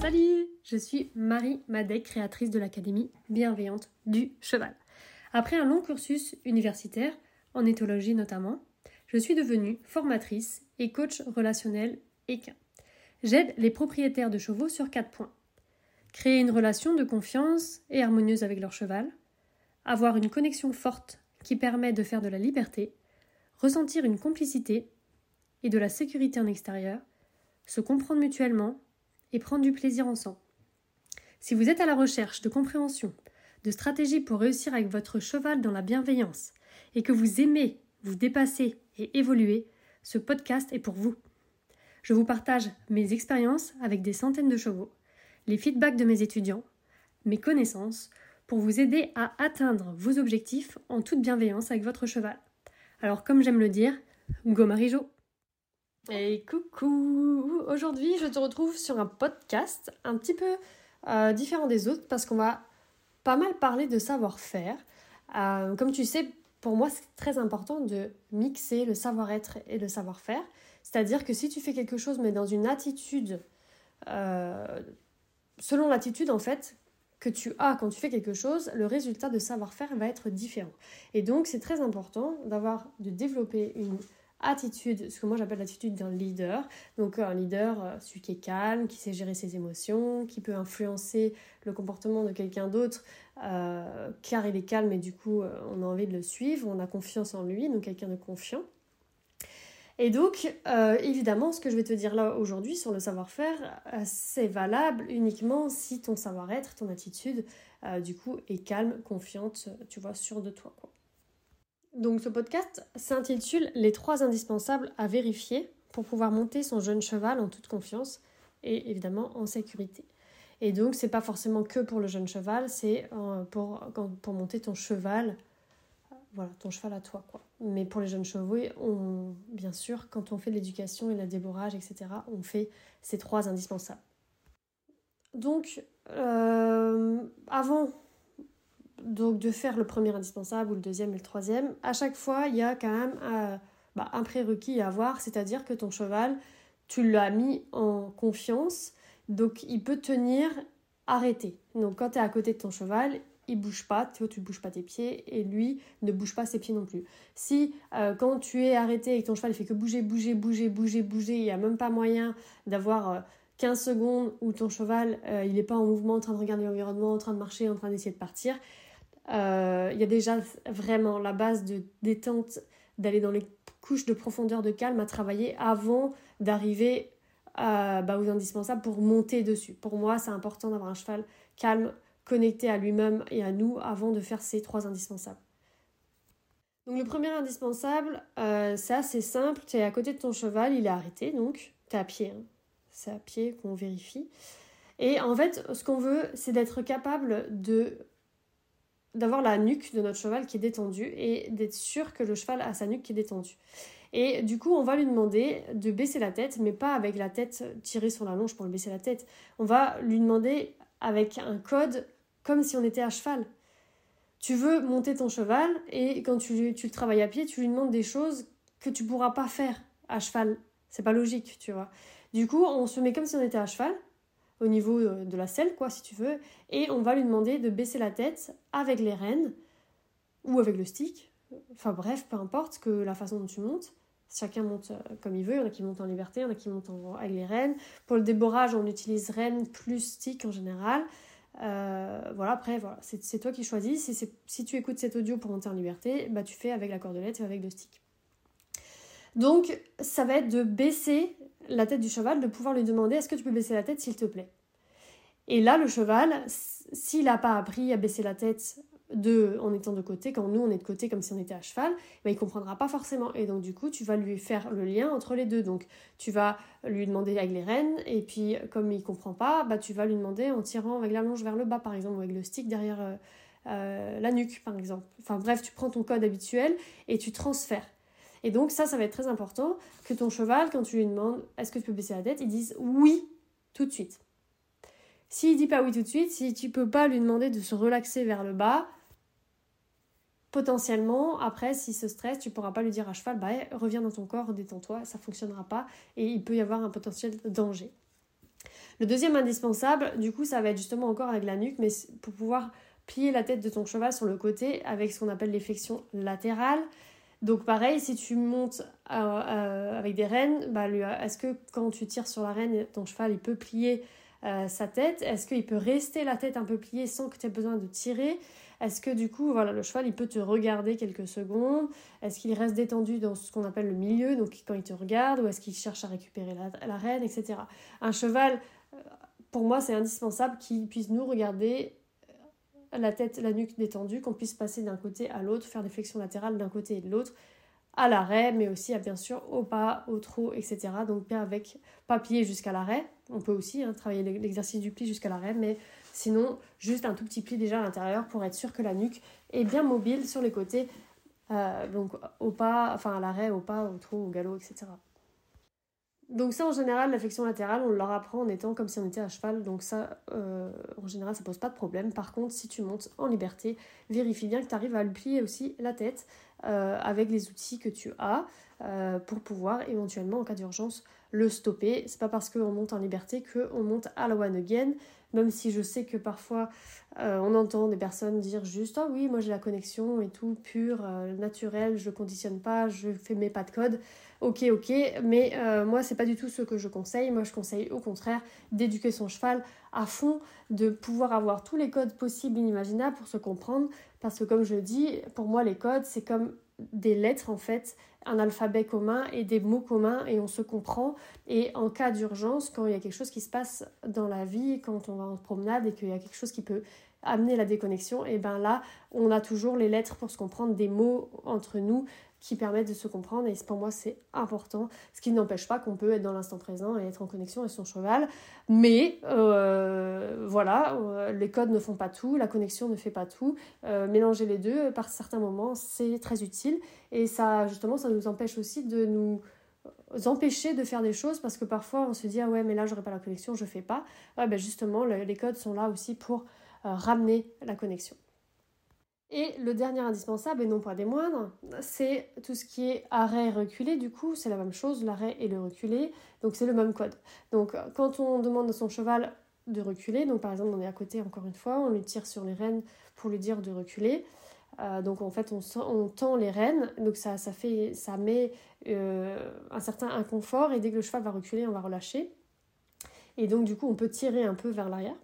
Salut, je suis Marie Madec, créatrice de l'Académie bienveillante du cheval. Après un long cursus universitaire, en éthologie notamment, je suis devenue formatrice et coach relationnel équin. J'aide les propriétaires de chevaux sur quatre points. Créer une relation de confiance et harmonieuse avec leur cheval, avoir une connexion forte qui permet de faire de la liberté, ressentir une complicité et de la sécurité en extérieur, se comprendre mutuellement et prendre du plaisir ensemble. Si vous êtes à la recherche de compréhension, de stratégies pour réussir avec votre cheval dans la bienveillance et que vous aimez vous dépasser et évoluer, ce podcast est pour vous. Je vous partage mes expériences avec des centaines de chevaux, les feedbacks de mes étudiants, mes connaissances pour vous aider à atteindre vos objectifs en toute bienveillance avec votre cheval. Alors comme j'aime le dire, go Marijo Et coucou Aujourd'hui je te retrouve sur un podcast un petit peu euh, différent des autres parce qu'on va pas mal parler de savoir-faire. Euh, comme tu sais, pour moi, c'est très important de mixer le savoir-être et le savoir-faire. C'est-à-dire que si tu fais quelque chose, mais dans une attitude, euh, selon l'attitude en fait que tu as quand tu fais quelque chose, le résultat de savoir-faire va être différent. Et donc, c'est très important d'avoir, de développer une attitude, ce que moi j'appelle l'attitude d'un leader. Donc un leader, euh, celui qui est calme, qui sait gérer ses émotions, qui peut influencer le comportement de quelqu'un d'autre, euh, car il est calme et du coup euh, on a envie de le suivre, on a confiance en lui, donc quelqu'un de confiant. Et donc, évidemment, ce que je vais te dire là aujourd'hui sur le savoir-faire, c'est valable uniquement si ton savoir-être, ton attitude, du coup, est calme, confiante, tu vois, sûre de toi. Donc ce podcast s'intitule Les trois indispensables à vérifier pour pouvoir monter son jeune cheval en toute confiance et évidemment en sécurité. Et donc c'est pas forcément que pour le jeune cheval, c'est euh, pour monter ton cheval, voilà, ton cheval à toi quoi. Mais pour les jeunes chevaux, on, bien sûr, quand on fait de l'éducation et la déborrage, etc., on fait ces trois indispensables. Donc, euh, avant donc de faire le premier indispensable ou le deuxième et le troisième, à chaque fois, il y a quand même euh, bah, un prérequis à avoir, c'est-à-dire que ton cheval, tu l'as mis en confiance, donc il peut tenir arrêté. Donc quand tu es à côté de ton cheval, il bouge pas, tu ne bouges pas tes pieds et lui ne bouge pas ses pieds non plus. Si euh, quand tu es arrêté et que ton cheval il fait que bouger, bouger, bouger, bouger, bouger, il n'y a même pas moyen d'avoir 15 euh, secondes où ton cheval il n'est pas en mouvement, en train de regarder l'environnement, en train de marcher, en train d'essayer de partir, euh, il y a déjà vraiment la base de détente, d'aller dans les couches de profondeur de calme à travailler avant d'arriver bah, aux indispensables pour monter dessus. Pour moi, c'est important d'avoir un cheval calme, connecté à lui-même et à nous avant de faire ces trois indispensables. Donc le premier indispensable, euh, c'est assez simple, tu es à côté de ton cheval, il est arrêté, donc tu es à pied. Hein. C'est à pied qu'on vérifie. Et en fait, ce qu'on veut, c'est d'être capable de d'avoir la nuque de notre cheval qui est détendue et d'être sûr que le cheval a sa nuque qui est détendue. Et du coup, on va lui demander de baisser la tête, mais pas avec la tête tirée sur la longe pour lui baisser la tête. On va lui demander avec un code comme si on était à cheval. Tu veux monter ton cheval et quand tu, le travailles à pied, tu lui demandes des choses que tu pourras pas faire à cheval. C'est pas logique, tu vois. Du coup, on se met comme si on était à cheval au niveau euh, de la selle, quoi, si tu veux, et on va lui demander de baisser la tête avec les rênes ou avec le stick. Enfin bref, peu importe que la façon dont tu montes. Chacun monte euh, comme il veut. Il y en a qui montent en liberté, il y en a qui montent avec les rênes. Pour le déborrage, on utilise rênes plus stick en général. Euh, voilà, après, voilà, c'est toi qui choisis. Si, tu écoutes cet audio pour monter en liberté, bah, tu fais avec la cordelette et avec le stick. Donc, ça va être de baisser la tête du cheval, de pouvoir lui demander est-ce que tu peux baisser la tête s'il te plaît? Et là, le cheval, s'il n'a pas appris à baisser la tête en étant de côté, quand nous on est de côté comme si on était à cheval, ben, il comprendra pas forcément. Et donc du coup, tu vas lui faire le lien entre les deux. Donc tu vas lui demander avec les rênes, et puis comme il comprend pas, bah, tu vas lui demander en tirant avec la longe vers le bas, par exemple, ou avec le stick derrière euh, euh, la nuque, par exemple. Enfin bref, tu prends ton code habituel et tu transfères. Et donc ça, ça va être très important que ton cheval, quand tu lui demandes est-ce que tu peux baisser la tête, il dise oui tout de suite. S'il dit pas oui tout de suite, si tu peux pas lui demander de se relaxer vers le bas, potentiellement, après, s'il se stresse, tu pourras pas lui dire à cheval, bah, reviens dans ton corps, détends-toi, ça fonctionnera pas et il peut y avoir un potentiel danger. Le deuxième indispensable, du coup, ça va être justement encore avec la nuque, mais pour pouvoir plier la tête de ton cheval sur le côté avec ce qu'on appelle les flexions latérales. Donc pareil, si tu montes euh, euh, avec des rênes, bah, est-ce que quand tu tires sur la rêne, ton cheval il peut plier euh, sa tête? Est-ce qu'il peut rester la tête un peu pliée sans que tu aies besoin de tirer? Est-ce que du coup, voilà, le cheval il peut te regarder quelques secondes? Est-ce qu'il reste détendu dans ce qu'on appelle le milieu, donc quand il te regarde, ou est-ce qu'il cherche à récupérer la, reine, etc. Un cheval, pour moi, c'est indispensable qu'il puisse nous regarder la tête, la nuque détendue, qu'on puisse passer d'un côté à l'autre, faire des flexions latérales d'un côté et de l'autre, à l'arrêt, mais aussi à, bien sûr au pas, au trot, etc. Donc bien avec pas jusqu'à l'arrêt. On peut aussi hein, travailler l'exercice du pli jusqu'à l'arrêt, mais sinon juste un tout petit pli déjà à l'intérieur pour être sûr que la nuque est bien mobile sur les côtés, euh, donc au pas, enfin à l'arrêt, au pas, au trot, au galop, etc. Donc ça, en général, la flexion latérale, on leur apprend en étant comme si on était à cheval. Donc ça, euh, en général, ça pose pas de problème. Par contre, si tu montes en liberté, vérifie bien que tu arrives à lui plier aussi la tête euh, avec les outils que tu as pour pouvoir éventuellement, en cas d'urgence, le stopper. C'est pas parce qu'on monte en liberté qu'on monte à la one again. Même si je sais que parfois on entend des personnes dire juste Ah oui, moi j'ai la connexion et tout, pur, naturel, je conditionne pas, je fais mes pas de code ok, ok, mais euh, moi, c'est pas du tout ce que je conseille. Moi, je conseille au contraire d'éduquer son cheval à fond, de pouvoir avoir tous les codes possibles, inimaginables pour se comprendre. Parce que, comme je dis, pour moi, les codes, c'est comme des lettres en fait, un alphabet commun et des mots communs et on se comprend. Et en cas d'urgence, quand il y a quelque chose qui se passe dans la vie, quand on va en promenade et qu'il y a quelque chose qui peut amener la déconnexion, et ben là, on a toujours les lettres pour se comprendre, des mots entre nous, qui permettent de se comprendre. Et pour moi c'est important, ce qui n'empêche pas qu'on peut être dans l'instant présent et être en connexion avec son cheval, mais euh, voilà, euh, les codes ne font pas tout, la connexion ne fait pas tout, euh, mélanger les deux par certains moments c'est très utile. Et ça justement ça nous empêche aussi de nous empêcher de faire des choses parce que parfois on se dit ah ouais mais là j'aurais pas la connexion je fais pas. Ouais, ben justement les codes sont là aussi pour ramener la connexion et le dernier indispensable, et non pas des moindres, c'est tout ce qui est arrêt reculé. Du coup, c'est la même chose, l'arrêt et le reculé. Donc, c'est le même code. Donc, quand on demande à son cheval de reculer, donc par exemple, on est à côté, encore une fois, on lui tire sur les rênes pour lui dire de reculer. Euh, donc, en fait, on, tend les rênes. Donc, ça, ça, fait, ça met euh, un certain inconfort. Et dès que le cheval va reculer, on va relâcher. Et donc, du coup, on peut tirer un peu vers l'arrière.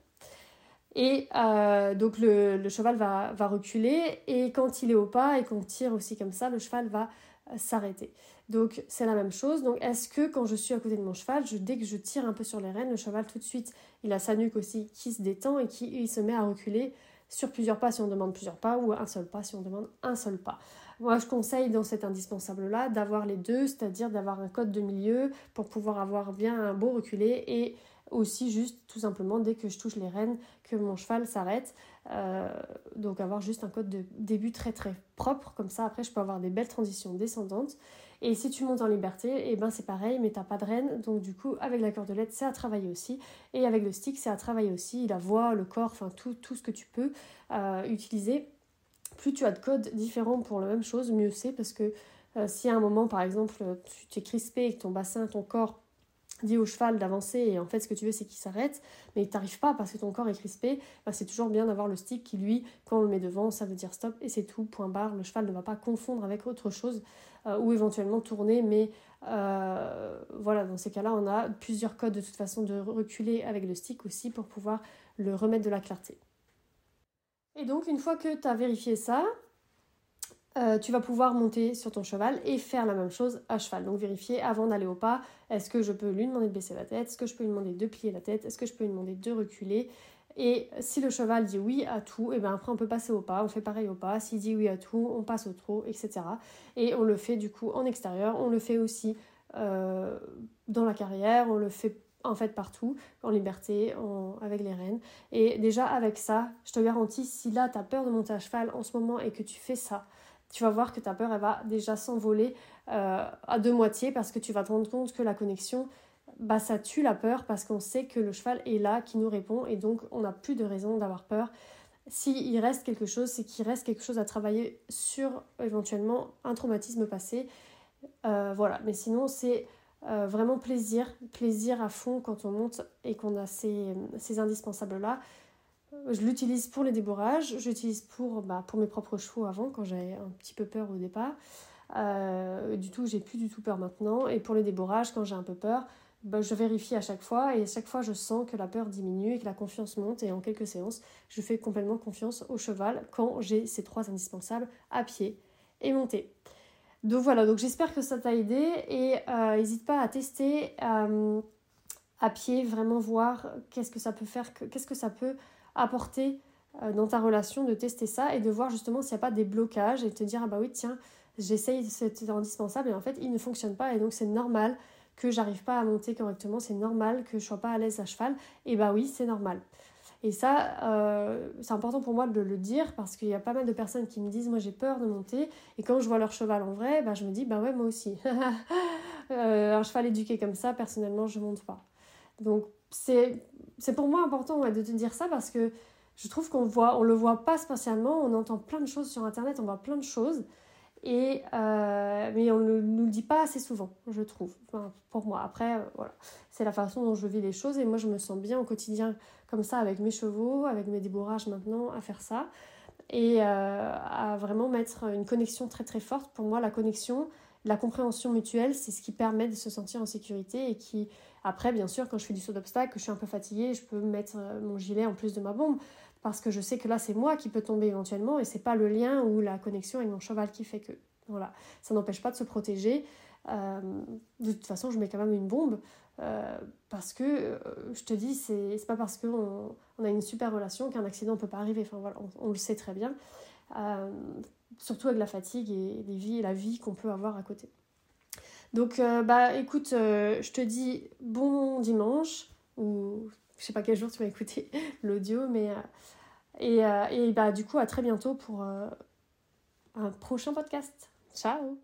Et euh, donc le, cheval va, reculer et quand il est au pas et qu'on tire aussi comme ça, le cheval va euh, s'arrêter. Donc c'est la même chose. Donc est-ce que quand je suis à côté de mon cheval, dès que je tire un peu sur les rênes, le cheval tout de suite, il a sa nuque aussi qui se détend et qui se met à reculer sur plusieurs pas si on demande plusieurs pas ou un seul pas si on demande un seul pas. Moi, je conseille dans cet indispensable-là d'avoir les deux, c'est-à-dire d'avoir un code de milieu pour pouvoir avoir bien un beau reculé et aussi juste tout simplement dès que je touche les rênes que mon cheval s'arrête. Euh, donc avoir juste un code de début très très propre, comme ça après je peux avoir des belles transitions descendantes. Et si tu montes en liberté, et eh ben c'est pareil, mais t'as pas de rênes, donc du coup avec la cordelette c'est à travailler aussi, et avec le stick c'est à travailler aussi, la voix, le corps, enfin tout, tout ce que tu peux euh, utiliser. Plus tu as de codes différents pour la même chose, mieux c'est, parce que euh, si à un moment par exemple tu t'es crispé et que ton bassin, ton corps dit au cheval d'avancer et en fait ce que tu veux c'est qu'il s'arrête mais il t'arrive pas parce que ton corps est crispé bah, c'est toujours bien d'avoir le stick qui lui quand on le met devant ça veut dire stop et c'est tout point barre. Le cheval ne va pas confondre avec autre chose euh, ou éventuellement tourner mais euh, voilà dans ces cas là on a plusieurs codes de toute façon de reculer avec le stick aussi pour pouvoir le remettre de la clarté. Et donc une fois que tu as vérifié ça euh, tu vas pouvoir monter sur ton cheval et faire la même chose à cheval. Donc vérifier avant d'aller au pas, est-ce que je peux lui demander de baisser la tête, est-ce que je peux lui demander de plier la tête, est-ce que je peux lui demander de reculer? Et si le cheval dit oui à tout, et eh bien après on peut passer au pas, on fait pareil au pas. S'il dit oui à tout, on passe au trot, etc. Et on le fait du coup en extérieur, on le fait aussi euh, dans la carrière, on le fait en fait partout, en liberté, avec les rênes. Et déjà avec ça, je te garantis, si là tu as peur de monter à cheval en ce moment et que tu fais ça, tu vas voir que ta peur, elle va déjà s'envoler euh, à deux moitiés parce que tu vas te rendre compte que la connexion, bah, ça tue la peur parce qu'on sait que le cheval est là, qui nous répond, et donc on n'a plus de raison d'avoir peur. S'il reste quelque chose, c'est qu'il reste quelque chose à travailler sur éventuellement un traumatisme passé. Euh, voilà, mais sinon c'est euh, vraiment plaisir, plaisir à fond quand on monte et qu'on a ces, ces indispensables-là. Je l'utilise pour les débourrages, j'utilise pour, bah, pour mes propres chevaux avant, quand j'avais un petit peu peur au départ. Euh, du tout, j'ai plus du tout peur maintenant. Et pour les débourrages, quand j'ai un peu peur, bah, je vérifie à chaque fois et à chaque fois je sens que la peur diminue et que la confiance monte et en quelques séances je fais complètement confiance au cheval quand j'ai ces trois indispensables à pied et monter. Donc voilà, donc j'espère que ça t'a aidé et n'hésite euh, pas à tester euh, à pied, vraiment voir qu'est-ce que ça peut faire, qu'est-ce que ça peut apporter dans ta relation de tester ça et de voir justement s'il n'y a pas des blocages et te dire ah bah oui tiens j'essaye, c'est indispensable et en fait il ne fonctionne pas et donc c'est normal que j'arrive pas à monter correctement, c'est normal que je sois pas à l'aise à cheval et bah oui c'est normal. Et ça, euh, c'est important pour moi de le dire parce qu'il y a pas mal de personnes qui me disent moi j'ai peur de monter et quand je vois leur cheval en vrai, bah, je me dis bah ouais moi aussi. Euh, un cheval éduqué comme ça, personnellement je monte pas. Donc c'est pour moi important de te dire ça parce que je trouve qu'on voit, on le voit pas spécialement, on entend plein de choses sur internet, on voit plein de choses et, euh, mais on ne nous le dit pas assez souvent, je trouve. pour moi, après, euh, voilà. C'est la façon dont je vis les choses et moi, je me sens bien au quotidien comme ça avec mes chevaux, avec mes débourrages maintenant, à faire ça. Et euh, à vraiment mettre une connexion très très forte. Pour moi, la connexion, la compréhension mutuelle, c'est ce qui permet de se sentir en sécurité et qui, après, bien sûr, quand je fais du saut d'obstacle, que je suis un peu fatiguée, je peux mettre mon gilet en plus de ma bombe. Parce que je sais que là c'est moi qui peux tomber éventuellement et c'est pas le lien ou la connexion avec mon cheval qui fait que voilà. Ça n'empêche pas de se protéger. Euh, de toute façon je mets quand même une bombe euh, parce que euh, je te dis c'est pas parce qu'on on a une super relation qu'un accident peut pas arriver. Enfin voilà on, le sait très bien surtout avec la fatigue et les vies la vie qu'on peut avoir à côté donc bah écoute je te dis bon dimanche ou je sais pas quel jour tu vas écouter l'audio, mais. Euh, et, euh, bah, du coup, à très bientôt pour euh, un prochain podcast. Ciao